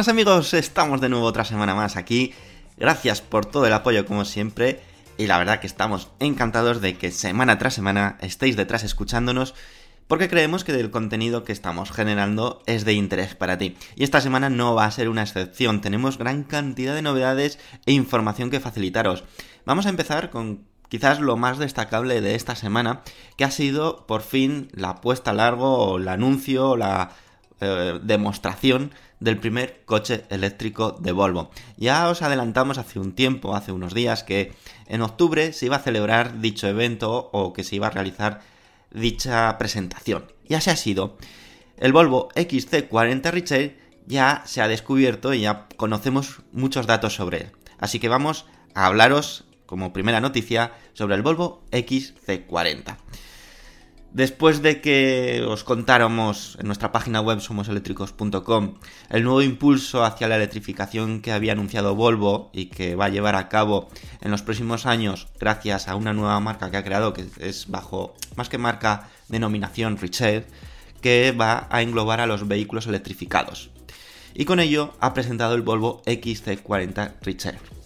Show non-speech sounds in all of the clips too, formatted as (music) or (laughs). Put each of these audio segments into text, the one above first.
Muy buenos amigos, estamos de nuevo otra semana más aquí. Gracias por todo el apoyo como siempre. Y la verdad que estamos encantados de que semana tras semana estéis detrás escuchándonos porque creemos que el contenido que estamos generando es de interés para ti. Y esta semana no va a ser una excepción, tenemos gran cantidad de novedades e información que facilitaros. Vamos a empezar con quizás lo más destacable de esta semana, que ha sido por fin la puesta a largo o el anuncio la eh, demostración del primer coche eléctrico de Volvo. Ya os adelantamos hace un tiempo, hace unos días, que en octubre se iba a celebrar dicho evento o que se iba a realizar dicha presentación. Y así ha sido. El Volvo XC40 Richard ya se ha descubierto y ya conocemos muchos datos sobre él. Así que vamos a hablaros como primera noticia sobre el Volvo XC40. Después de que os contáramos en nuestra página web somoseléctricos.com el nuevo impulso hacia la electrificación que había anunciado Volvo y que va a llevar a cabo en los próximos años gracias a una nueva marca que ha creado que es bajo más que marca denominación Richard que va a englobar a los vehículos electrificados. Y con ello ha presentado el Volvo XC40 Richard.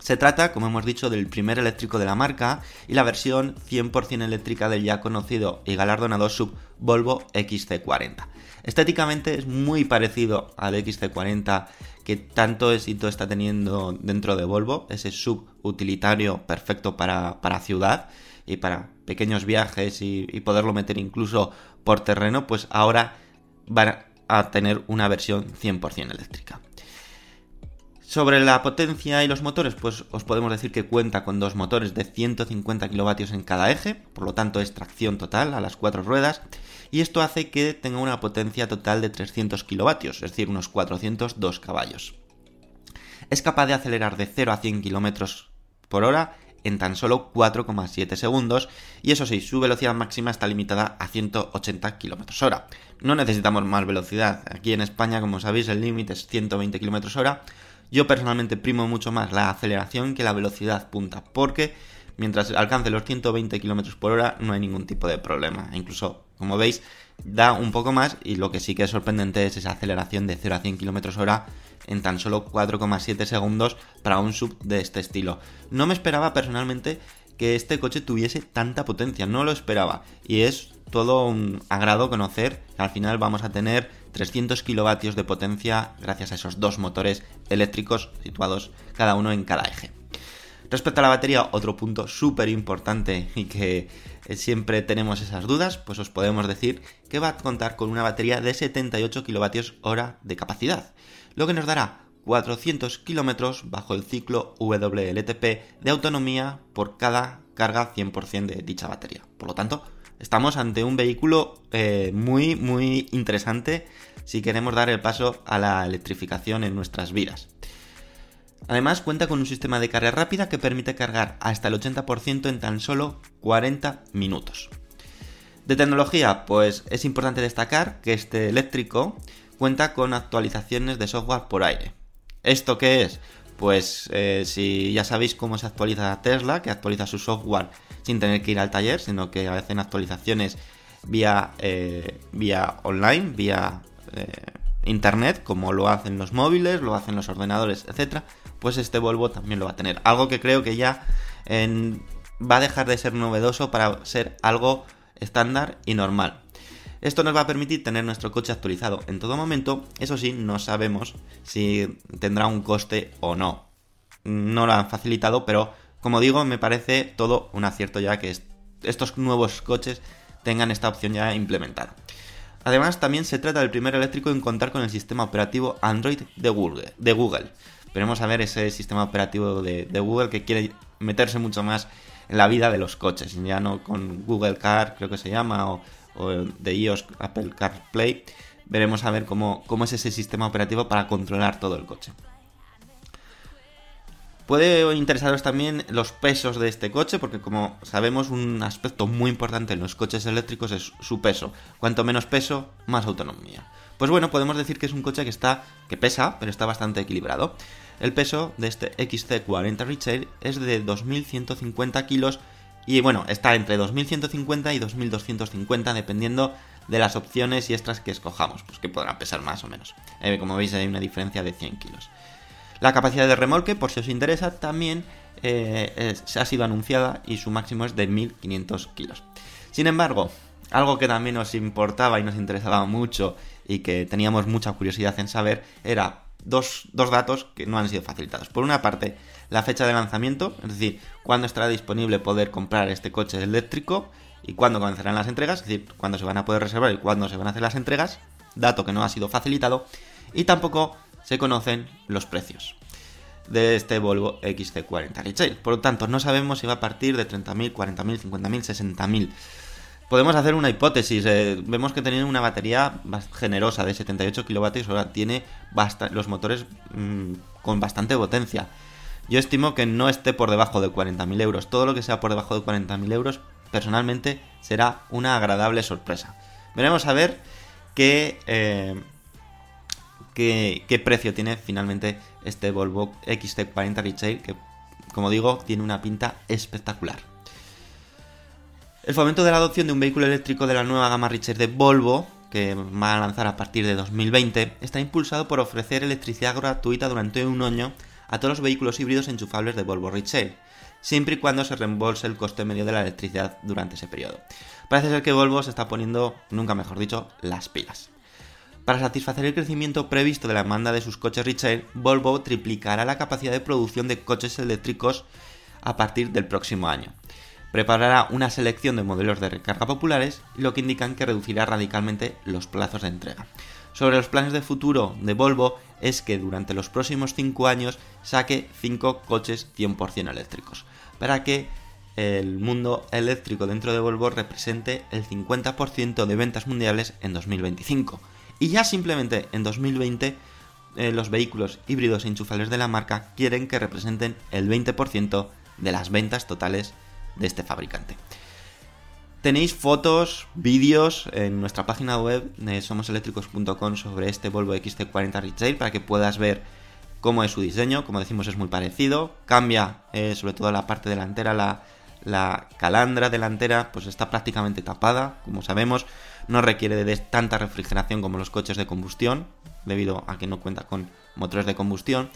Se trata, como hemos dicho, del primer eléctrico de la marca y la versión 100% eléctrica del ya conocido y galardonado sub Volvo XC40. Estéticamente es muy parecido al XC40 que tanto éxito está teniendo dentro de Volvo, ese sub utilitario perfecto para, para ciudad y para pequeños viajes y, y poderlo meter incluso por terreno, pues ahora van a tener una versión 100% eléctrica. Sobre la potencia y los motores, pues os podemos decir que cuenta con dos motores de 150 kilovatios en cada eje, por lo tanto es tracción total a las cuatro ruedas, y esto hace que tenga una potencia total de 300 kilovatios, es decir, unos 402 caballos. Es capaz de acelerar de 0 a 100 kilómetros por hora en tan solo 4,7 segundos, y eso sí, su velocidad máxima está limitada a 180 km hora. No necesitamos más velocidad, aquí en España, como sabéis, el límite es 120 km hora, yo personalmente primo mucho más la aceleración que la velocidad punta, porque mientras alcance los 120 km por hora no hay ningún tipo de problema. Incluso, como veis, da un poco más y lo que sí que es sorprendente es esa aceleración de 0 a 100 km hora en tan solo 4,7 segundos para un sub de este estilo. No me esperaba personalmente que este coche tuviese tanta potencia, no lo esperaba. Y es todo un agrado conocer que al final vamos a tener 300 kilovatios de potencia gracias a esos dos motores eléctricos situados cada uno en cada eje. Respecto a la batería, otro punto súper importante y que siempre tenemos esas dudas, pues os podemos decir que va a contar con una batería de 78 kilovatios hora de capacidad, lo que nos dará 400 kilómetros bajo el ciclo WLTP de autonomía por cada carga 100% de dicha batería. Por lo tanto, estamos ante un vehículo eh, muy, muy interesante si queremos dar el paso a la electrificación en nuestras vidas. Además cuenta con un sistema de carga rápida que permite cargar hasta el 80% en tan solo 40 minutos. De tecnología, pues es importante destacar que este eléctrico cuenta con actualizaciones de software por aire. ¿Esto qué es? Pues eh, si ya sabéis cómo se actualiza Tesla, que actualiza su software sin tener que ir al taller, sino que hacen actualizaciones vía, eh, vía online, vía eh, internet, como lo hacen los móviles, lo hacen los ordenadores, etc. Pues este Volvo también lo va a tener. Algo que creo que ya va a dejar de ser novedoso para ser algo estándar y normal. Esto nos va a permitir tener nuestro coche actualizado en todo momento, eso sí, no sabemos si tendrá un coste o no. No lo han facilitado, pero como digo, me parece todo un acierto ya que est- estos nuevos coches tengan esta opción ya implementada. Además, también se trata del primer eléctrico en contar con el sistema operativo Android de Google. De Google. A ver ese sistema operativo de, de Google que quiere meterse mucho más en la vida de los coches, ya no con Google Car, creo que se llama, o, o de iOS Apple CarPlay. Veremos a ver cómo, cómo es ese sistema operativo para controlar todo el coche. Puede interesaros también los pesos de este coche, porque como sabemos un aspecto muy importante en los coches eléctricos es su peso. Cuanto menos peso, más autonomía. Pues bueno, podemos decir que es un coche que está que pesa, pero está bastante equilibrado. El peso de este XC40 Retail es de 2.150 kilos y bueno, está entre 2.150 y 2.250 dependiendo de las opciones y extras que escojamos, pues que podrán pesar más o menos. Eh, como veis hay una diferencia de 100 kilos. La capacidad de remolque, por si os interesa, también eh, es- ha sido anunciada y su máximo es de 1500 kilos. Sin embargo, algo que también nos importaba y nos interesaba mucho y que teníamos mucha curiosidad en saber era dos, dos datos que no han sido facilitados. Por una parte, la fecha de lanzamiento, es decir, cuándo estará disponible poder comprar este coche eléctrico y cuándo comenzarán las entregas, es decir, cuándo se van a poder reservar y cuándo se van a hacer las entregas, dato que no ha sido facilitado, y tampoco se conocen los precios de este Volvo XC40 Retail. Por lo tanto, no sabemos si va a partir de 30.000, 40.000, 50.000, 60.000. Podemos hacer una hipótesis. eh, vemos que tiene una batería generosa de 78 kilovatios hora. Tiene los motores mm, con bastante potencia. Yo estimo que no esté por debajo de 40.000 euros. Todo lo que sea por debajo de 40.000 euros, personalmente, será una agradable sorpresa. Veremos a ver qué, eh, qué, qué precio tiene finalmente este Volvo XC40 Retail, que como digo, tiene una pinta espectacular. El fomento de la adopción de un vehículo eléctrico de la nueva gama Richard de Volvo, que va a lanzar a partir de 2020, está impulsado por ofrecer electricidad gratuita durante un año a todos los vehículos híbridos enchufables de Volvo Retail, siempre y cuando se reembolse el coste medio de la electricidad durante ese periodo. Parece ser que Volvo se está poniendo, nunca mejor dicho, las pilas. Para satisfacer el crecimiento previsto de la demanda de sus coches retail, Volvo triplicará la capacidad de producción de coches eléctricos a partir del próximo año. Preparará una selección de modelos de recarga populares, lo que indican que reducirá radicalmente los plazos de entrega. Sobre los planes de futuro de Volvo es que durante los próximos 5 años saque 5 coches 100% eléctricos, para que el mundo eléctrico dentro de Volvo represente el 50% de ventas mundiales en 2025. Y ya simplemente en 2020 eh, los vehículos híbridos e enchufables de la marca quieren que representen el 20% de las ventas totales de este fabricante. Tenéis fotos, vídeos en nuestra página web de somoseléctricos.com sobre este Volvo XC40 Retail para que puedas ver cómo es su diseño. Como decimos, es muy parecido. Cambia eh, sobre todo la parte delantera, la, la calandra delantera, pues está prácticamente tapada, como sabemos. No requiere de tanta refrigeración como los coches de combustión, debido a que no cuenta con motores de combustión.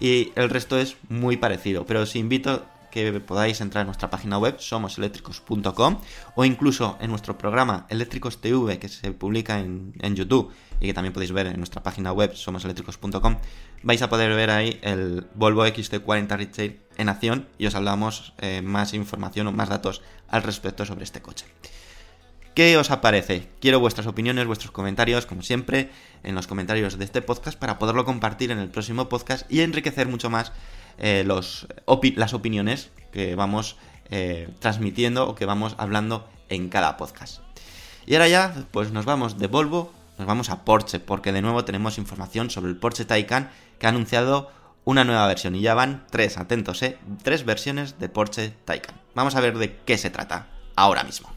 Y el resto es muy parecido, pero os invito que podáis entrar en nuestra página web somoseléctricos.com o incluso en nuestro programa Eléctricos TV que se publica en, en, YouTube y que también podéis ver en nuestra página web somoseléctricos.com vais a poder ver ahí el Volvo XC40 Retail en acción y os hablamos eh, más información o más datos al respecto sobre este coche. ¿Qué os aparece? Quiero vuestras opiniones, vuestros comentarios, como siempre, en los comentarios de este podcast para poderlo compartir en el próximo podcast y enriquecer mucho más eh, los, las opiniones que vamos eh, transmitiendo o que vamos hablando en cada podcast. Y ahora ya, pues nos vamos de Volvo nos vamos a Porsche, porque de nuevo tenemos información sobre el Porsche Taycan que ha anunciado una nueva versión y ya van tres, atentos, ¿eh? Tres versiones de Porsche Taycan. Vamos a ver de qué se trata ahora mismo.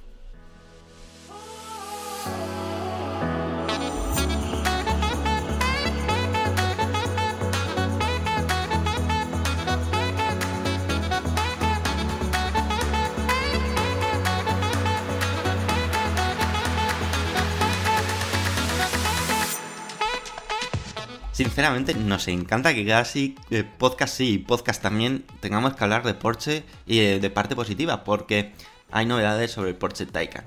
Sinceramente, nos encanta que casi eh, podcast sí y podcast también tengamos que hablar de Porsche y eh, de parte positiva, porque hay novedades sobre el Porsche Taycan.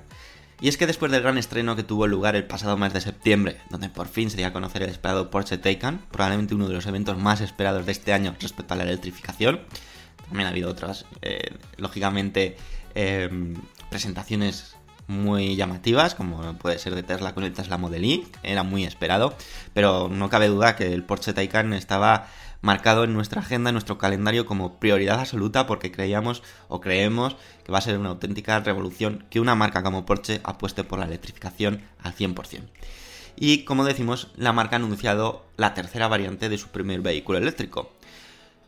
Y es que después del gran estreno que tuvo lugar el pasado mes de septiembre, donde por fin se dio a conocer el esperado Porsche Taycan, probablemente uno de los eventos más esperados de este año respecto a la electrificación, también ha habido otras, eh, lógicamente, presentaciones muy llamativas, como puede ser de Tesla con el Tesla Model Y, era muy esperado, pero no cabe duda que el Porsche Taycan estaba marcado en nuestra agenda, en nuestro calendario como prioridad absoluta porque creíamos o creemos que va a ser una auténtica revolución que una marca como Porsche apueste por la electrificación al 100%. Y como decimos, la marca ha anunciado la tercera variante de su primer vehículo eléctrico,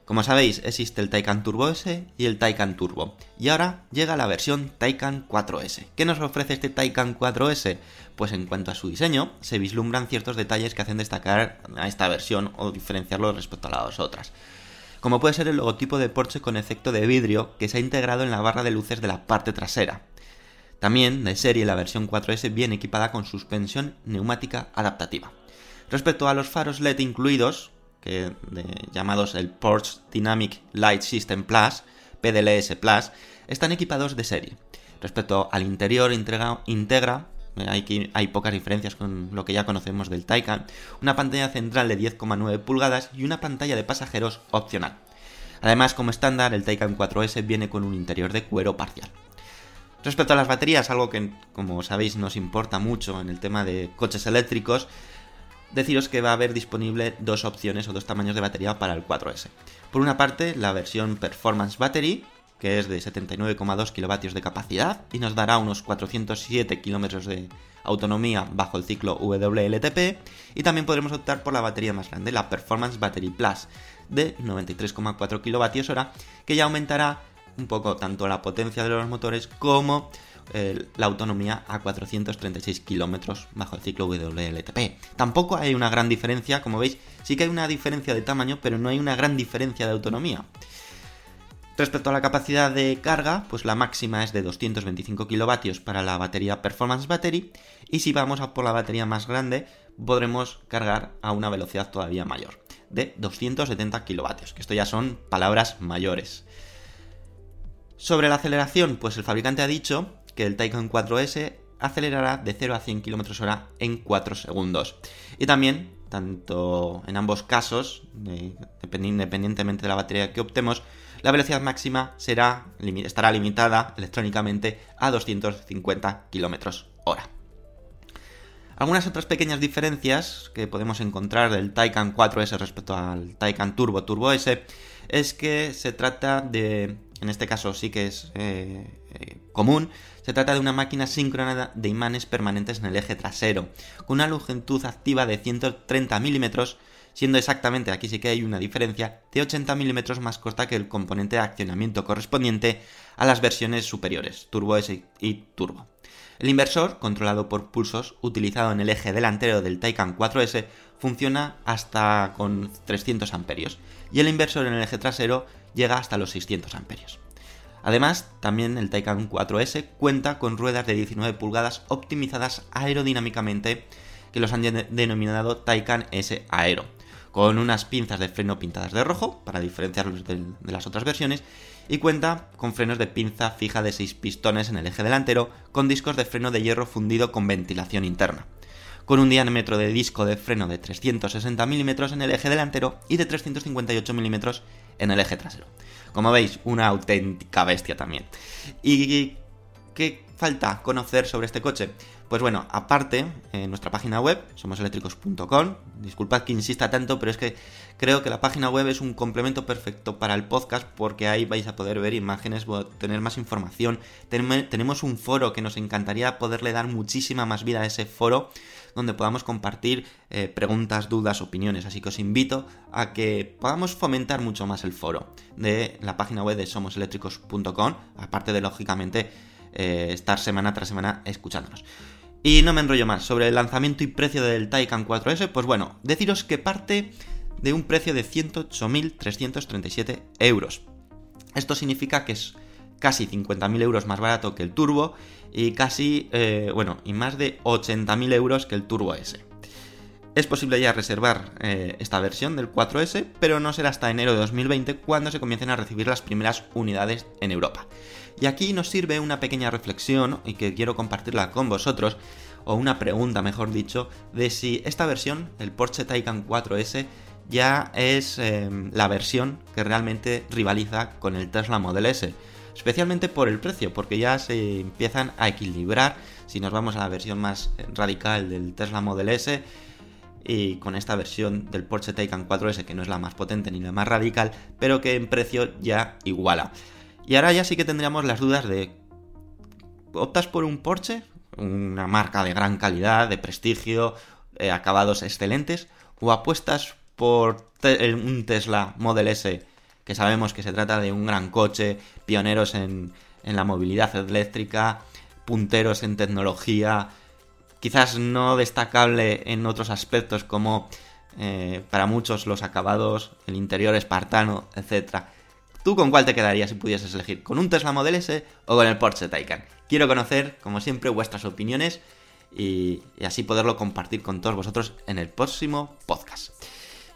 como sabéis, existe el Taycan Turbo S y el Taycan Turbo. Y ahora llega la versión Taycan 4S. ¿Qué nos ofrece este Taycan 4S? Pues en cuanto a su diseño, se vislumbran ciertos detalles que hacen destacar a esta versión o diferenciarlo respecto a las otras. Como puede ser el logotipo de Porsche con efecto de vidrio que se ha integrado en la barra de luces de la parte trasera. También, de serie, la versión 4S viene equipada con suspensión neumática adaptativa. Respecto a los faros LED incluidos, llamados el Porsche Dynamic Light System Plus, PDLS Plus, están equipados de serie. Respecto al interior, integra, integra hay, hay, pocas diferencias con lo que ya conocemos del Taycan, una pantalla central de 10,9 pulgadas y una pantalla de pasajeros opcional. Además, como estándar, el Taycan 4S viene con un interior de cuero parcial. Respecto a las baterías, algo que, como sabéis, nos importa mucho en el tema de coches eléctricos, deciros que va a haber disponible dos opciones o dos tamaños de batería para el 4S. Por una parte, la versión Performance Battery, que es de 79,2 kilovatios de capacidad y nos dará unos 407 kilómetros de autonomía bajo el ciclo WLTP, y también podremos optar por la batería más grande, la Performance Battery Plus, de 93,4 kilovatios hora, que ya aumentará un poco tanto la potencia de los motores como la autonomía a 436 kilómetros bajo el ciclo WLTP. Tampoco hay una gran diferencia, como veis, sí que hay una diferencia de tamaño, pero no hay una gran diferencia de autonomía. Respecto a la capacidad de carga, pues la máxima es de 225 kilovatios para la batería Performance Battery y si vamos a por la batería más grande podremos cargar a una velocidad todavía mayor, de 270 kilovatios, que esto ya son palabras mayores. Sobre la aceleración, pues el fabricante ha dicho que el Taycan 4S acelerará de 0 a 100 km hora en 4 segundos. Y también, tanto en ambos casos, independientemente de la batería que optemos, la velocidad máxima será, estará limitada electrónicamente a 250 km hora. Algunas otras pequeñas diferencias que podemos encontrar del Taycan 4S respecto al Taycan Turbo Turbo S es que se trata de, en este caso sí que es eh, eh, común, se trata de una máquina síncrona de imanes permanentes en el eje trasero, con una longitud activa de 130 milímetros, siendo exactamente, aquí sí que hay una diferencia, de 80 milímetros más corta que el componente de accionamiento correspondiente a las versiones superiores, Turbo S y Turbo. El inversor, controlado por pulsos, utilizado en el eje delantero del Taycan 4S, funciona hasta con 300 amperios y el inversor en el eje trasero llega hasta los 600 amperios. Además, también el Taycan 4S cuenta con ruedas de 19 pulgadas optimizadas aerodinámicamente que los han denominado Taycan S Aero, con unas pinzas de freno pintadas de rojo para diferenciarlos de, las otras versiones y cuenta con frenos de pinza fija de 6 pistones en el eje delantero con discos de freno de hierro fundido con ventilación interna con un diámetro de disco de freno de 360 mm en el eje delantero y de 358 mm en el eje trasero. Como veis, una auténtica bestia también. ¿Y qué falta conocer sobre este coche? Pues bueno, aparte, en nuestra página web, somoseléctricos.com, disculpad que insista tanto, pero es que creo que la página web es un complemento perfecto para el podcast porque ahí vais a poder ver imágenes, tener más información. tenemos un foro que nos encantaría poderle dar muchísima más vida a ese foro donde podamos compartir eh, preguntas, dudas, opiniones. Así que os invito a que podamos fomentar mucho más el foro de la página web de somoseléctricos.com, aparte de, lógicamente, eh, estar semana tras semana escuchándonos. Y no me enrollo más. Sobre el lanzamiento y precio del Taycan 4S, pues bueno, deciros que parte de un precio de 108.337 euros. Esto significa que es casi 50.000 euros más barato que el Turbo y casi, eh, bueno, y más de 80.000 euros que el Turbo S. Es posible ya reservar eh, esta versión del 4S, pero no será hasta enero de 2020 cuando se comiencen a recibir las primeras unidades en Europa. Y aquí nos sirve una pequeña reflexión y que quiero compartirla con vosotros, o una pregunta mejor dicho, de si esta versión, el Porsche Taycan 4S, ya es eh, la versión que realmente rivaliza con el Tesla Model S. Especialmente por el precio, porque ya se empiezan a equilibrar si nos vamos a la versión más radical del Tesla Model S y con esta versión del Porsche Taycan 4S que no es la más potente ni la más radical, pero que en precio ya iguala. Y ahora ya sí que tendríamos las dudas de ¿optas por un Porsche? Una marca de gran calidad, de prestigio, eh, acabados excelentes, o apuestas por un Tesla Model S, que sabemos que se trata de un gran coche, pioneros en, en la movilidad eléctrica, punteros en tecnología, quizás no destacable en otros aspectos como eh, para muchos los acabados, el interior espartano, etc. ¿Tú con cuál te quedarías si pudieses elegir? ¿Con un Tesla Model S o con el Porsche Taycan? Quiero conocer, como siempre, vuestras opiniones y, y así poderlo compartir con todos vosotros en el próximo podcast.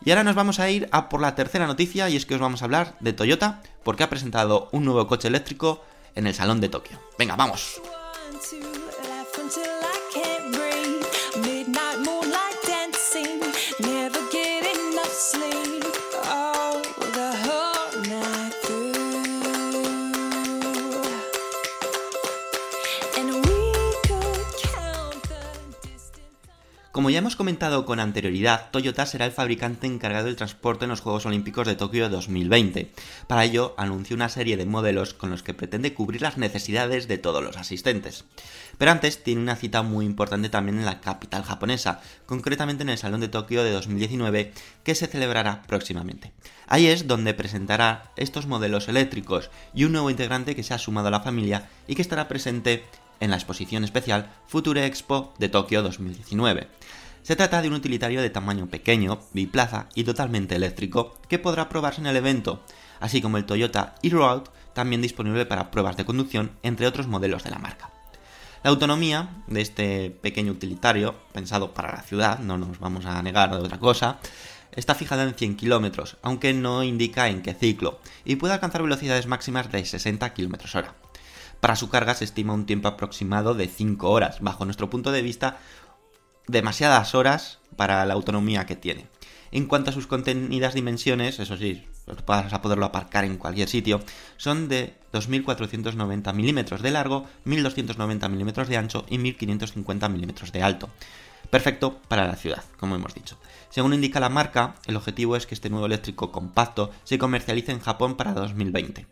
Y ahora nos vamos a ir a por la tercera noticia y es que os vamos a hablar de Toyota porque ha presentado un nuevo coche eléctrico en el Salón de Tokio. Venga, vamos. Como ya hemos comentado con anterioridad, Toyota será el fabricante encargado del transporte en los Juegos Olímpicos de Tokio 2020. Para ello, anunció una serie de modelos con los que pretende cubrir las necesidades de todos los asistentes. Pero antes tiene una cita muy importante también en la capital japonesa, concretamente en el Salón de Tokio de 2019, que se celebrará próximamente. Ahí es donde presentará estos modelos eléctricos y un nuevo integrante que se ha sumado a la familia y que estará presente en la exposición especial Future Expo de Tokio 2019. Se trata de un utilitario de tamaño pequeño, biplaza y totalmente eléctrico que podrá probarse en el evento, así como el Toyota e-Road también disponible para pruebas de conducción, entre otros modelos de la marca. La autonomía de este pequeño utilitario, pensado para la ciudad, no nos vamos a negar de otra cosa, está fijada en 100 km, aunque no indica en qué ciclo, y puede alcanzar velocidades máximas de 60 km hora. Para su carga se estima un tiempo aproximado de 5 horas, bajo nuestro punto de vista, demasiadas horas para la autonomía que tiene. En cuanto a sus contenidas dimensiones, eso sí, vas a poderlo aparcar en cualquier sitio, son de 2.490 milímetros de largo, 1.290 milímetros de ancho y 1.550 milímetros de alto. Perfecto para la ciudad, como hemos dicho. Según indica la marca, el objetivo es que este nuevo eléctrico compacto se comercialice en Japón para 2020.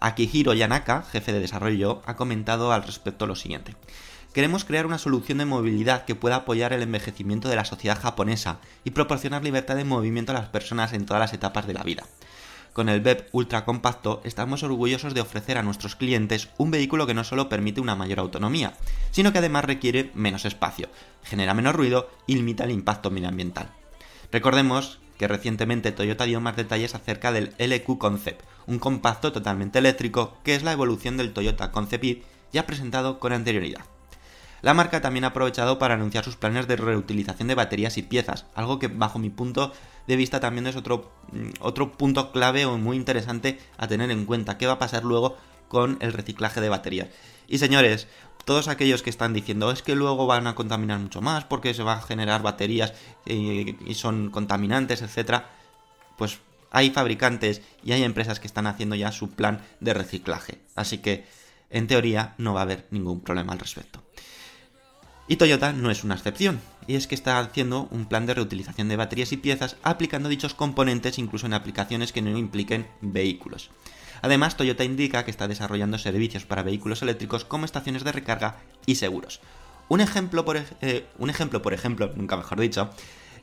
Akihiro Yanaka, jefe de desarrollo, ha comentado al respecto lo siguiente. Queremos crear una solución de movilidad que pueda apoyar el envejecimiento de la sociedad japonesa y proporcionar libertad de movimiento a las personas en todas las etapas de la vida. Con el BEP ultra compacto estamos orgullosos de ofrecer a nuestros clientes un vehículo que no solo permite una mayor autonomía, sino que además requiere menos espacio, genera menos ruido y limita el impacto medioambiental. Recordemos que recientemente Toyota dio más detalles acerca del LQ Concept, un compacto totalmente eléctrico que es la evolución del Toyota Concept ya presentado con anterioridad. La marca también ha aprovechado para anunciar sus planes de reutilización de baterías y piezas, algo que bajo mi punto de vista también es otro, mm, otro punto clave o muy interesante a tener en cuenta. ¿Qué va a pasar luego con el reciclaje de baterías? Y señores, todos aquellos que están diciendo es que luego van a contaminar mucho más porque se van a generar baterías y, son contaminantes, etcétera, pues hay fabricantes y hay empresas que están haciendo ya su plan de reciclaje. Así que, en teoría, no va a haber ningún problema al respecto. Y Toyota no es una excepción, y es que está haciendo un plan de reutilización de baterías y piezas aplicando dichos componentes incluso en aplicaciones que no impliquen vehículos. Además, Toyota indica que está desarrollando servicios para vehículos eléctricos como estaciones de recarga y seguros. Un ejemplo, por, eh, un ejemplo, por ejemplo, nunca mejor dicho,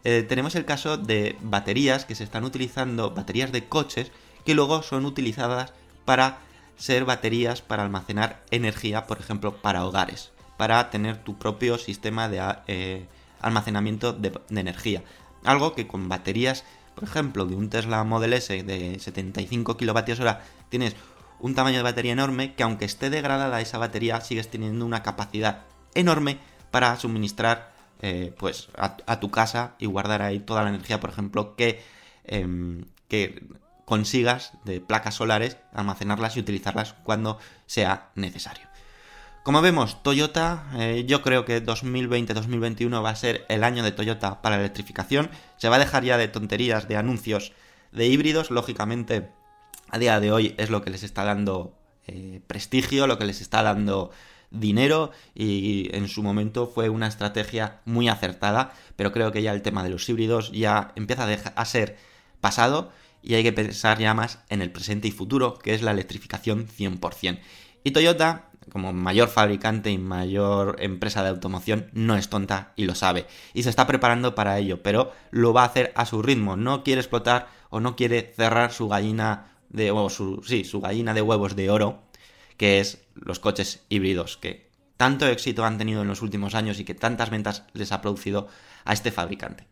eh, tenemos el caso de baterías que se están utilizando, baterías de coches, que luego son utilizadas para ser baterías para almacenar energía, por ejemplo, para hogares, para tener tu propio sistema de eh, almacenamiento de, energía. Algo que con baterías, por ejemplo, de un Tesla Model S de 75 kilovatios hora, tienes un tamaño de batería enorme que aunque esté degradada esa batería, sigues teniendo una capacidad enorme para suministrar eh, pues a, tu casa y guardar ahí toda la energía, por ejemplo, que, em, que consigas de placas solares, almacenarlas y utilizarlas cuando sea necesario. Como vemos, Toyota, eh, yo creo que 2020-2021 va a ser el año de Toyota para la electrificación. Se va a dejar ya de tonterías, de anuncios de híbridos. Lógicamente, a día de hoy es lo que les está dando eh, prestigio, lo que les está dando dinero y en su momento fue una estrategia muy acertada, pero creo que ya el tema de los híbridos ya empieza a, a ser pasado y hay que pensar ya más en el presente y futuro, que es la electrificación 100%. Y Toyota, como mayor fabricante y mayor empresa de automoción, no es tonta y lo sabe. Y se está preparando para ello, pero lo va a hacer a su ritmo. No quiere explotar o no quiere cerrar su gallina de o su, sí, su gallina de huevos de oro, que es los coches híbridos, que tanto éxito han tenido en los últimos años y que tantas ventas les ha producido a este fabricante.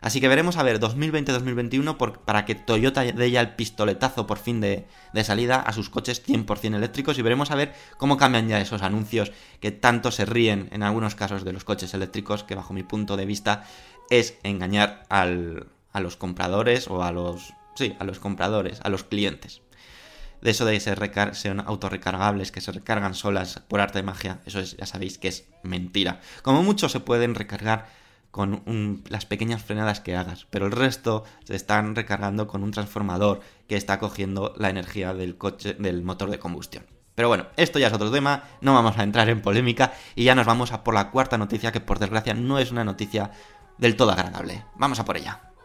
Así que veremos a ver 2020-2021 por- para que Toyota dé ya el pistoletazo por fin de, salida a sus coches 100% eléctricos y veremos a ver cómo cambian ya esos anuncios que tanto se ríen en algunos casos de los coches eléctricos, que bajo mi punto de vista es engañar a los compradores o a los... Sí, a los compradores, a los clientes. De eso de recar ser autorrecargables, que se recargan solas por arte de magia, eso es, ya sabéis que es mentira. Como mucho se pueden recargar con las pequeñas frenadas que hagas, pero el resto se están recargando con un transformador que está cogiendo la energía del coche, del motor de combustión. Pero bueno, esto ya es otro tema, no vamos a entrar en polémica y ya nos vamos a por la cuarta noticia que por desgracia no es una noticia del todo agradable. Vamos a por ella.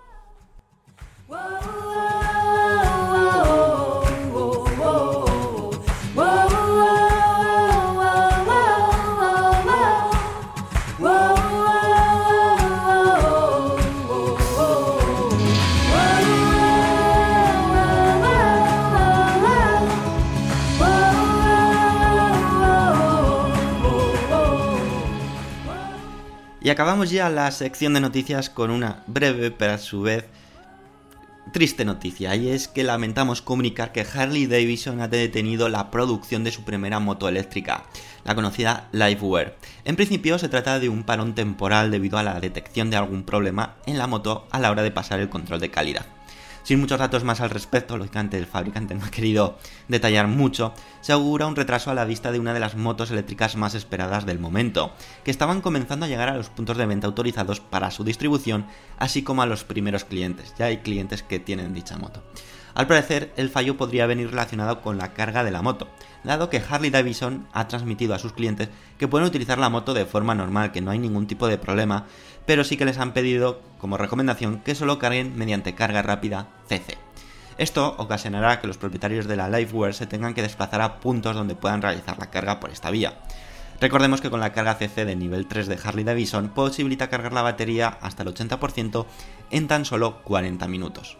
Y acabamos ya la sección de noticias con una breve, pero a su vez triste noticia, y es que lamentamos comunicar que Harley Davidson ha detenido la producción de su primera moto eléctrica, la conocida Liveware. En principio se trata de un parón temporal debido a la detección de algún problema en la moto a la hora de pasar el control de calidad. Sin muchos datos más al respecto, lógicamente el fabricante no ha querido detallar mucho, se augura un retraso a la vista de una de las motos eléctricas más esperadas del momento, que estaban comenzando a llegar a los puntos de venta autorizados para su distribución, así como a los primeros clientes. Ya hay clientes que tienen dicha moto. Al parecer, el fallo podría venir relacionado con la carga de la moto, dado que Harley Davidson ha transmitido a sus clientes que pueden utilizar la moto de forma normal, que no hay ningún tipo de problema, pero sí que les han pedido como recomendación que solo carguen mediante carga rápida CC. Esto ocasionará que los propietarios de la Liveware se tengan que desplazar a puntos donde puedan realizar la carga por esta vía. Recordemos que con la carga CC de nivel 3 de Harley Davidson posibilita cargar la batería hasta el 80% en tan solo 40 minutos.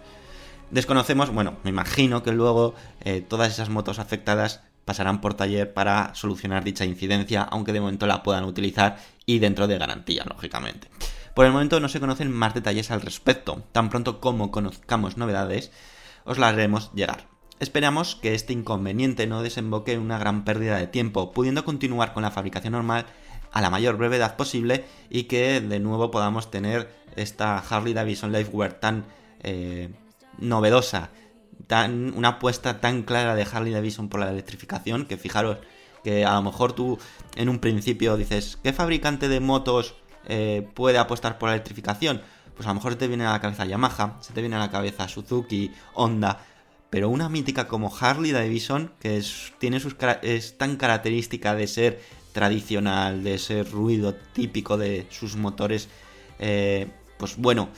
Desconocemos, bueno, me imagino que luego eh, todas esas motos afectadas pasarán por taller para solucionar dicha incidencia, aunque de momento la puedan utilizar y dentro de garantía, lógicamente. Por el momento no se conocen más detalles al respecto, tan pronto como conozcamos novedades, os las haremos llegar. Esperamos que este inconveniente no desemboque en una gran pérdida de tiempo, pudiendo continuar con la fabricación normal a la mayor brevedad posible y que de nuevo podamos tener esta Harley Davidson Liveware tan eh, novedosa, tan, una apuesta tan clara de Harley Davidson por la electrificación, que fijaros que a lo mejor tú en un principio dices, ¿qué fabricante de motos eh, puede apostar por la electrificación? Pues a lo mejor te viene a la cabeza Yamaha, se te viene a la cabeza Suzuki, Honda, pero una mítica como Harley Davidson, que es, tiene sus, es tan característica de ser tradicional, de ser ruido típico de sus motores, eh, pues bueno,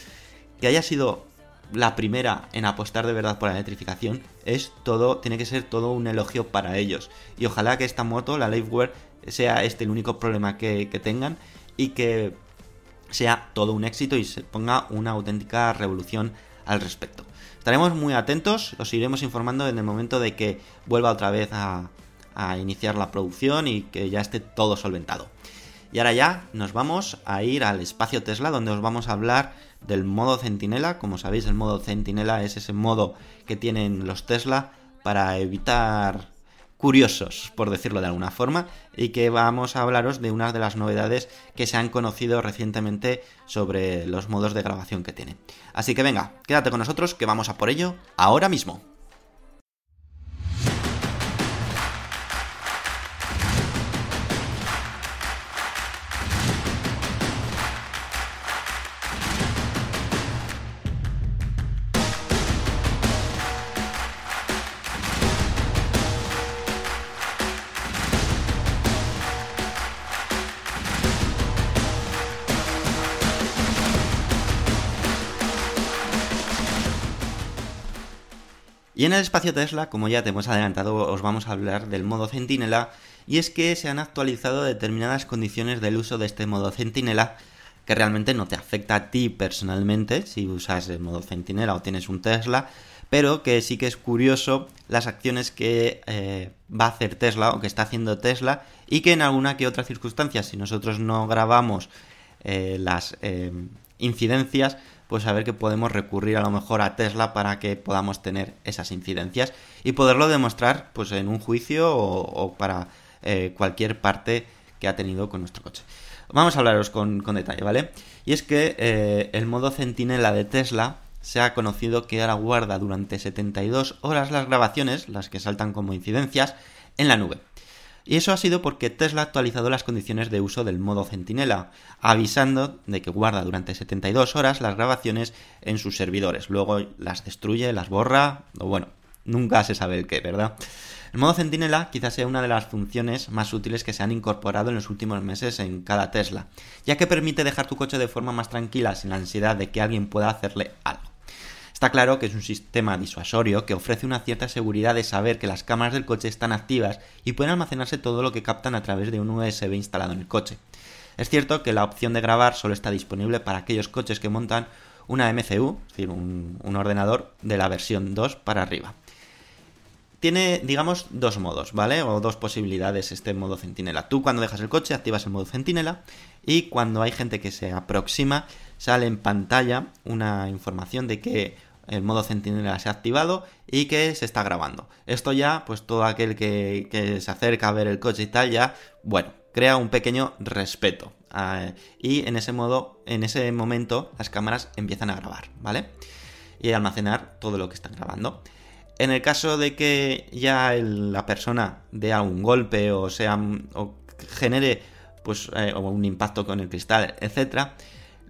que haya sido la primera en apostar de verdad por la electrificación, es todo, tiene que ser todo un elogio para ellos. Y ojalá que esta moto, la Liveware, sea este el único problema que, tengan y que sea todo un éxito y se ponga una auténtica revolución al respecto. Estaremos muy atentos, os iremos informando en el momento de que vuelva otra vez a, a iniciar la producción y que ya esté todo solventado. Y ahora ya nos vamos a ir al espacio Tesla donde os vamos a hablar del modo centinela. Como sabéis el modo centinela es ese modo que tienen los Tesla para evitar curiosos, por decirlo de alguna forma, y que vamos a hablaros de una de las novedades que se han conocido recientemente sobre los modos de grabación que tienen. Así que venga, quédate con nosotros que vamos a por ello ahora mismo. Y en el espacio Tesla, como ya te hemos adelantado, os vamos a hablar del modo centinela, y es que se han actualizado determinadas condiciones del uso de este modo centinela que realmente no te afecta a ti personalmente si usas el modo centinela o tienes un Tesla, pero que sí que es curioso las acciones que eh, va a hacer Tesla o que está haciendo Tesla y que en alguna que otra circunstancia, si nosotros no grabamos eh, las eh, incidencias, pues a ver que podemos recurrir a lo mejor a Tesla para que podamos tener esas incidencias y poderlo demostrar pues en un juicio o, para eh, cualquier parte que ha tenido con nuestro coche. Vamos a hablaros con, con detalle, ¿vale? Y es que eh, el modo centinela de Tesla se ha conocido que ahora guarda durante 72 horas las grabaciones, las que saltan como incidencias, en la nube. Y eso ha sido porque Tesla ha actualizado las condiciones de uso del modo centinela, avisando de que guarda durante 72 horas las grabaciones en sus servidores. Luego las destruye, las borra, o bueno, nunca se sabe el qué, ¿verdad? El modo centinela quizás sea una de las funciones más útiles que se han incorporado en los últimos meses en cada Tesla, ya que permite dejar tu coche de forma más tranquila sin la ansiedad de que alguien pueda hacerle algo. Está claro que es un sistema disuasorio que ofrece una cierta seguridad de saber que las cámaras del coche están activas y pueden almacenarse todo lo que captan a través de un USB instalado en el coche. Es cierto que la opción de grabar solo está disponible para aquellos coches que montan una MCU, es decir, un, ordenador de la versión 2 para arriba. Tiene, digamos, dos modos, ¿vale? O dos posibilidades este modo centinela. Tú cuando dejas el coche activas el modo centinela y cuando hay gente que se aproxima sale en pantalla una información de que el modo centinela se ha activado y que se está grabando. Esto ya, pues todo aquel que, se acerca a ver el coche y tal, ya, bueno, crea un pequeño respeto. Uh, y en ese modo, en ese momento, las cámaras empiezan a grabar, ¿vale? Y almacenar todo lo que están grabando. En el caso de que ya la persona dé algún golpe o sea o genere pues eh, un impacto con el cristal, etcétera,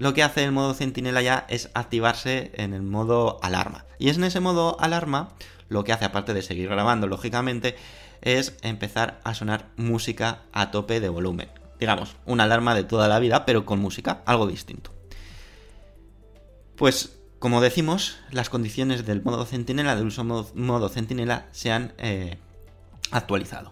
lo que hace el modo centinela ya es activarse en el modo alarma. Y es en ese modo alarma lo que hace, aparte de seguir grabando, lógicamente, es empezar a sonar música a tope de volumen. Digamos, una alarma de toda la vida, pero con música, algo distinto. Pues, como decimos, las condiciones del modo centinela, del uso modo, modo centinela, se han eh, actualizado.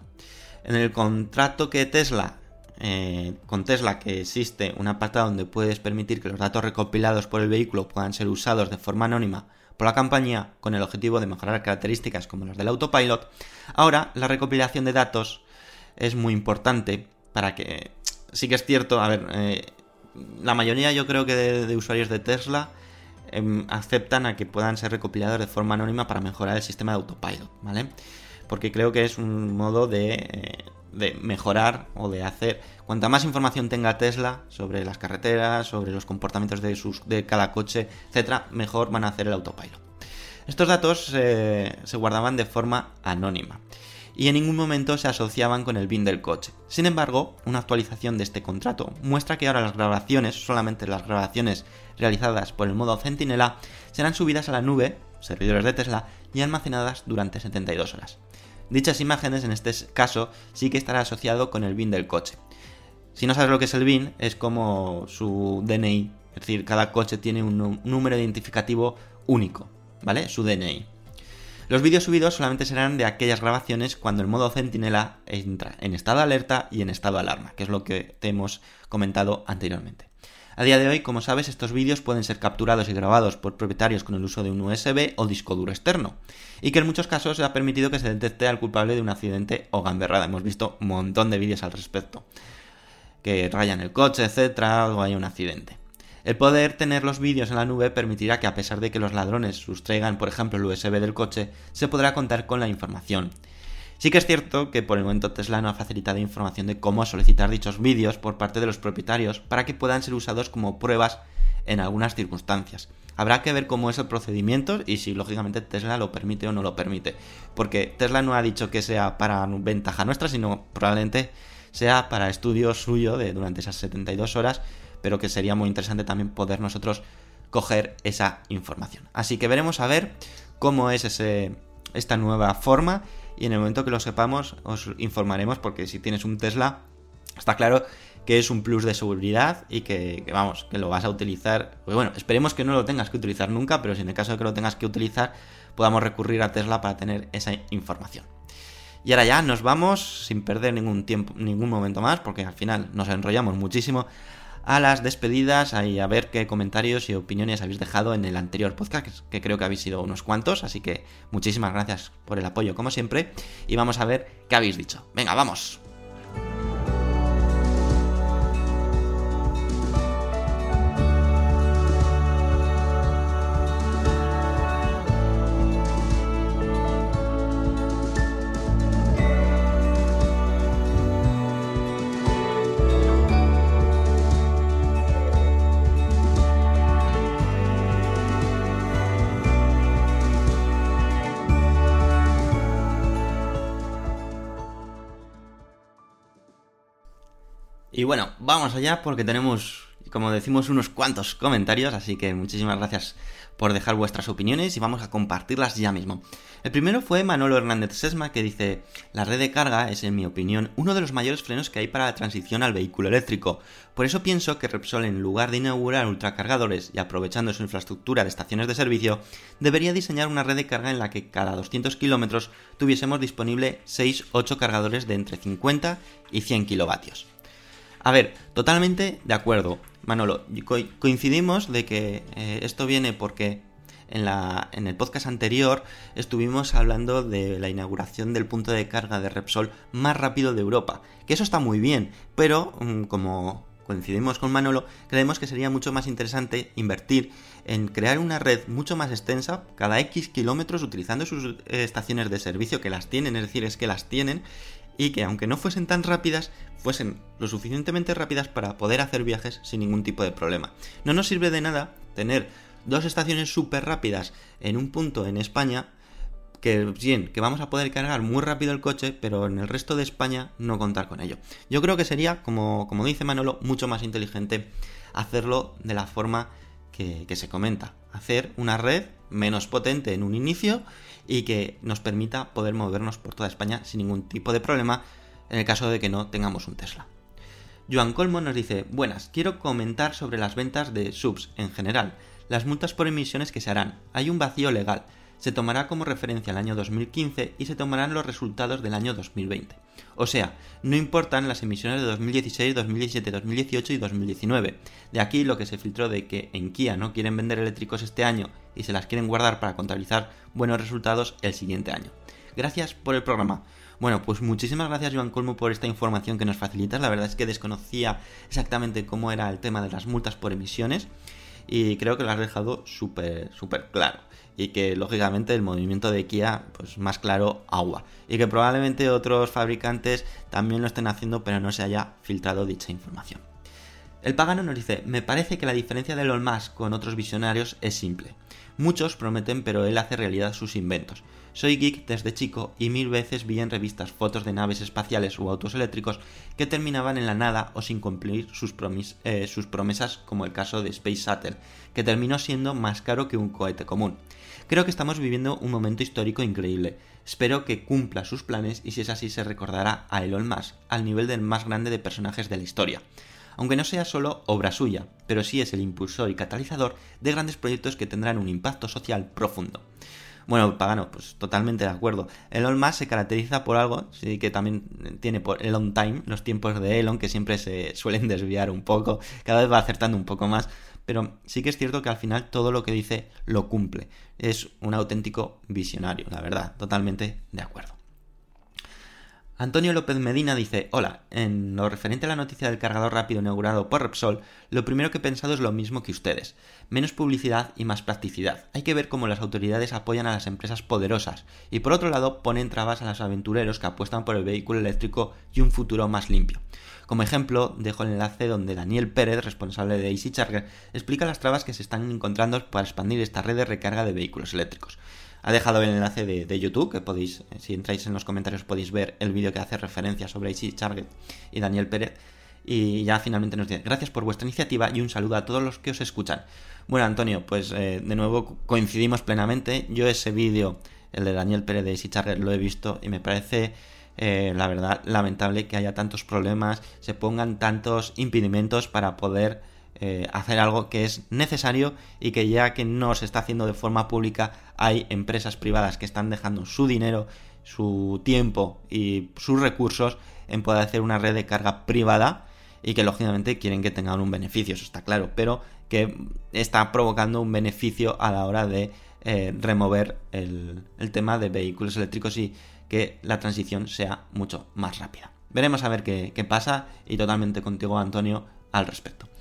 En el contrato que Tesla eh, con Tesla que existe un apartado donde puedes permitir que los datos recopilados por el vehículo puedan ser usados de forma anónima por la compañía con el objetivo de mejorar características como las del autopilot, ahora la recopilación de datos es muy importante para que... Sí que es cierto, a ver, eh, la mayoría yo creo que de, usuarios de Tesla eh, aceptan a que puedan ser recopilados de forma anónima para mejorar el sistema de autopilot, ¿vale? Porque creo que es un modo de... De mejorar o de hacer. Cuanta más información tenga Tesla sobre las carreteras, sobre los comportamientos de, sus, de cada coche, etcétera, mejor van a hacer el autopilot. Estos datos se guardaban de forma anónima y en ningún momento se asociaban con el BIN del coche. Sin embargo, una actualización de este contrato muestra que ahora las grabaciones, solamente las grabaciones realizadas por el modo Centinela, serán subidas a la nube, servidores de Tesla, y almacenadas durante 72 horas. Dichas imágenes, en este caso, sí que estará asociado con el BIN del coche. Si no sabes lo que es el BIN, es como su DNI Es decir, cada coche tiene un número identificativo único, ¿vale? Su DNI. Los vídeos subidos solamente serán de aquellas grabaciones cuando el modo centinela entra en estado alerta y en estado alarma, que es lo que te hemos comentado anteriormente. A día de hoy, como sabes, estos vídeos pueden ser capturados y grabados por propietarios con el uso de un USB o disco duro externo, y que en muchos casos se ha permitido que se detecte al culpable de un accidente o gamberrada. Hemos visto un montón de vídeos al respecto, que rayan el coche, etcétera, o hay un accidente. El poder tener los vídeos en la nube permitirá que a pesar de que los ladrones sustraigan, por ejemplo, el USB del coche, se podrá contar con la información. Sí que es cierto que por el momento Tesla no ha facilitado información de cómo solicitar dichos vídeos por parte de los propietarios para que puedan ser usados como pruebas en algunas circunstancias. Habrá que ver cómo es el procedimiento y si lógicamente Tesla lo permite o no lo permite. Porque Tesla no ha dicho que sea para ventaja nuestra, sino probablemente sea para estudio suyo de durante esas 72 horas, pero que sería muy interesante también poder nosotros coger esa información. Así que veremos a ver cómo es ese, esta nueva forma y en el momento que lo sepamos os informaremos porque si tienes un Tesla está claro que es un plus de seguridad y que, vamos, que lo vas a utilizar. Pues bueno, esperemos que no lo tengas que utilizar nunca, pero si en el caso de que lo tengas que utilizar, podamos recurrir a Tesla para tener esa información. Y ahora ya nos vamos sin perder ningún tiempo, ningún momento más, porque al final nos enrollamos muchísimo a las despedidas y a ver qué comentarios y opiniones habéis dejado en el anterior podcast, que creo que habéis sido unos cuantos, así que muchísimas gracias por el apoyo como siempre y vamos a ver qué habéis dicho. Venga, vamos. Vamos allá porque tenemos, como decimos, unos cuantos comentarios, así que muchísimas gracias por dejar vuestras opiniones y vamos a compartirlas ya mismo. El primero fue Manolo Hernández Sesma que dice, la red de carga es, en mi opinión, uno de los mayores frenos que hay para la transición al vehículo eléctrico. Por eso pienso que Repsol, en lugar de inaugurar ultracargadores y aprovechando su infraestructura de estaciones de servicio, debería diseñar una red de carga en la que cada 200 kilómetros tuviésemos disponible 6-8 cargadores de entre 50 y 100 kilovatios. A ver, totalmente de acuerdo, Manolo. Co coincidimos de que eh, esto viene porque en, en el podcast anterior estuvimos hablando de la inauguración del punto de carga de Repsol más rápido de Europa. Que eso está muy bien, pero um, como coincidimos con Manolo, creemos que sería mucho más interesante invertir en crear una red mucho más extensa, cada X kilómetros, utilizando sus eh, estaciones de servicio, que las tienen, es decir, es que las tienen, y que aunque no fuesen tan rápidas, fuesen lo suficientemente rápidas para poder hacer viajes sin ningún tipo de problema. No nos sirve de nada tener dos estaciones súper rápidas en un punto en España, que bien, que vamos a poder cargar muy rápido el coche, pero en el resto de España no contar con ello. Yo creo que sería, como, como dice Manolo, mucho más inteligente hacerlo de la forma que, que se comenta. Hacer una red menos potente en un inicio y que nos permita poder movernos por toda España sin ningún tipo de problema en el caso de que no tengamos un Tesla. Joan Colmo nos dice, buenas, quiero comentar sobre las ventas de subs en general, las multas por emisiones que se harán. Hay un vacío legal. Se tomará como referencia el año 2015 y se tomarán los resultados del año 2020. O sea, no importan las emisiones de 2016, 2017, 2018 y 2019. De aquí lo que se filtró de que en Kia no quieren vender eléctricos este año y se las quieren guardar para contabilizar buenos resultados el siguiente año. Gracias por el programa. Bueno, pues muchísimas gracias Joan Colmo por esta información que nos facilitas. La verdad es que desconocía exactamente cómo era el tema de las multas por emisiones y creo que lo has dejado súper, súper claro. Y que lógicamente el movimiento de Kia, pues más claro, agua. Y que probablemente otros fabricantes también lo estén haciendo, pero no se haya filtrado dicha información. El pagano nos dice, me parece que la diferencia de Elon Musk con otros visionarios es simple. Muchos prometen, pero él hace realidad sus inventos. Soy geek desde chico y mil veces vi en revistas fotos de naves espaciales u autos eléctricos que terminaban en la nada o sin cumplir sus, eh, sus promesas, como el caso de Space Shuttle, que terminó siendo más caro que un cohete común. Creo que estamos viviendo un momento histórico increíble. Espero que cumpla sus planes y si es así se recordará a Elon Musk al nivel del más grande de personajes de la historia. aunque no sea solo obra suya, pero sí es el impulsor y catalizador de grandes proyectos que tendrán un impacto social profundo. Bueno, Pagano, pues totalmente de acuerdo. Elon Musk se caracteriza por algo, sí que también tiene por Elon Time, los tiempos de Elon, que siempre se suelen (laughs) desviar un poco, cada vez va acertando un poco más, pero sí que es cierto que al final todo lo que dice lo cumple. Es un auténtico visionario, la verdad, totalmente de acuerdo. Antonio López Medina dice, hola, en lo referente a la noticia del cargador rápido inaugurado por Repsol, lo primero que he pensado es lo mismo que ustedes, menos publicidad y más practicidad. Hay que ver cómo las autoridades apoyan a las empresas poderosas y por otro lado ponen trabas a los aventureros que apuestan por el vehículo eléctrico y un futuro más limpio. Como ejemplo, dejo el enlace donde Daniel Pérez, responsable de Easy Charger, explica las trabas que se están encontrando para expandir esta red de recarga de vehículos eléctricos ha dejado el enlace de, YouTube, que podéis, si entráis en los comentarios podéis ver el vídeo que hace referencia sobre Easy Target y Daniel Pérez. Y ya finalmente nos dice, gracias por vuestra iniciativa y un saludo a todos los que os escuchan. Bueno, Antonio, pues eh, de nuevo coincidimos plenamente. Yo ese vídeo, el de Daniel Pérez de Easy Target, lo he visto y me parece, eh, la verdad, lamentable que haya tantos problemas, se pongan tantos impedimentos para poder eh, hacer algo que es necesario y que ya que no se está haciendo de forma pública, hay empresas privadas que están dejando su dinero, su tiempo y sus recursos en poder hacer una red de carga privada y que lógicamente quieren que tengan un beneficio, eso está claro, pero que está provocando un beneficio a la hora de eh, remover el, tema de vehículos eléctricos y que la transición sea mucho más rápida. Veremos a ver qué pasa y totalmente contigo Antonio al respecto.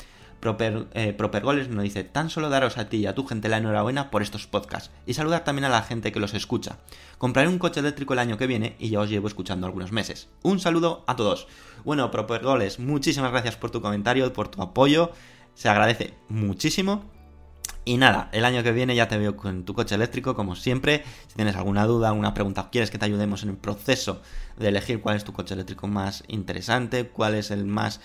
Proper, eh, Propergoles nos dice, tan solo daros a ti y a tu gente la enhorabuena por estos podcasts y saludar también a la gente que los escucha. Compraré un coche eléctrico el año que viene y ya os llevo escuchando algunos meses. Un saludo a todos. Bueno, Propergoles, muchísimas gracias por tu comentario, por tu apoyo, se agradece muchísimo. Y nada, el año que viene ya te veo con tu coche eléctrico, como siempre. Si tienes alguna duda, alguna pregunta, quieres que te ayudemos en el proceso de elegir cuál es tu coche eléctrico más interesante, cuál es el más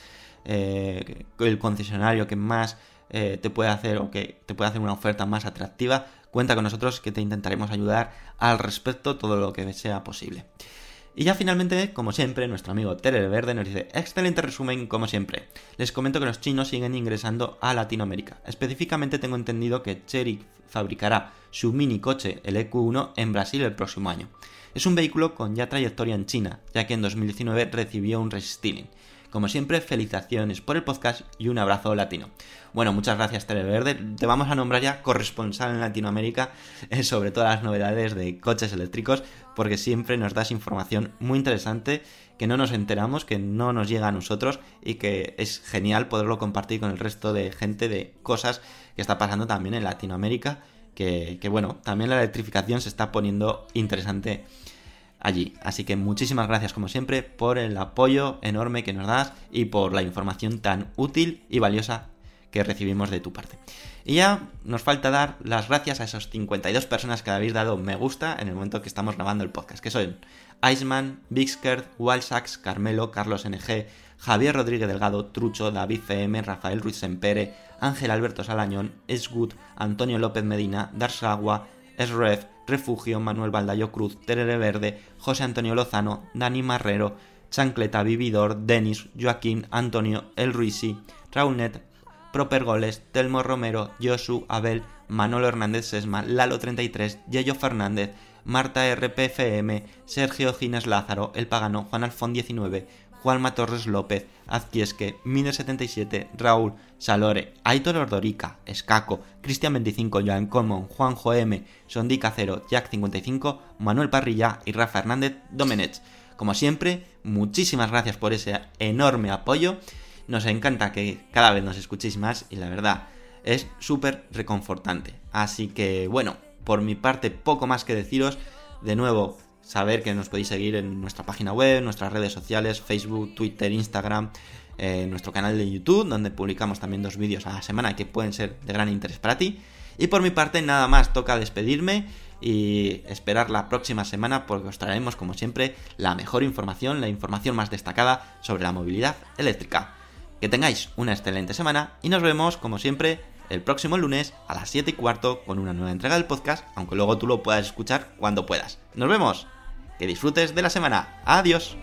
eh, el concesionario que más eh, te puede hacer o que te puede hacer una oferta más atractiva, cuenta con nosotros que te intentaremos ayudar al respecto todo lo que sea posible. Y ya finalmente, como siempre, nuestro amigo Terer Verde nos dice, excelente resumen como siempre. Les comento que los chinos siguen ingresando a Latinoamérica. Específicamente tengo entendido que Chery fabricará su mini coche, el EQ1, en Brasil el próximo año. Es un vehículo con ya trayectoria en China, ya que en 2019 recibió un restyling. Como siempre, felicitaciones por el podcast y un abrazo latino. Bueno, muchas gracias Televerde. Te vamos a nombrar ya corresponsal en Latinoamérica eh, sobre todas las novedades de coches eléctricos, porque siempre nos das información muy interesante que no nos enteramos, que no nos llega a nosotros y que es genial poderlo compartir con el resto de gente de cosas que está pasando también en Latinoamérica. Que, que bueno, también la electrificación se está poniendo interesante allí. Así que muchísimas gracias como siempre por el apoyo enorme que nos das y por la información tan útil y valiosa que recibimos de tu parte. Y ya nos falta dar las gracias a esas 52 personas que habéis dado me gusta en el momento que estamos grabando el podcast, que son Iceman, Bigskert, Walsax, Carmelo, Carlos NG, Javier Rodríguez Delgado, Trucho, David CM, Rafael Ruiz Sempere, Ángel Alberto Salañón, Esgood, Antonio López Medina, Darsagua, Esref, Refugio, Manuel Baldayo Cruz, Terere Verde, José Antonio Lozano, Dani Marrero, Chancleta Vividor, Denis, Joaquín, Antonio, El Ruisi, Raúl Proper Goles, Telmo Romero, Josu, Abel, Manolo Hernández Sesma, Lalo33, Yello Fernández, Marta RPFM, Sergio Gines Lázaro, El Pagano, Juan Alfón 19, Juanma Torres López, Azquiesque, Mine77, Raúl, Salore, Aitor Ordorica, Escaco, Cristian 25, Joan Colmon, Juanjo M, Sondica 0, Jack 55, Manuel Parrilla y Rafa Hernández Domenech. Como siempre, muchísimas gracias por ese enorme apoyo. Nos encanta que cada vez nos escuchéis más y la verdad es súper reconfortante. Así que bueno, por mi parte poco más que deciros. De nuevo, saber que nos podéis seguir en nuestra página web, nuestras redes sociales, Facebook, Twitter, Instagram, eh, nuestro canal de YouTube, donde publicamos también dos vídeos a la semana que pueden ser de gran interés para ti. Y por mi parte, nada más toca despedirme y esperar la próxima semana porque os traeremos, como siempre, la mejor información, la información más destacada sobre la movilidad eléctrica. Que tengáis una excelente semana y nos vemos, como siempre, el próximo lunes a las 7 y cuarto con una nueva entrega del podcast, aunque luego tú lo puedas escuchar cuando puedas. Nos vemos. Que disfrutes de la semana. Adiós.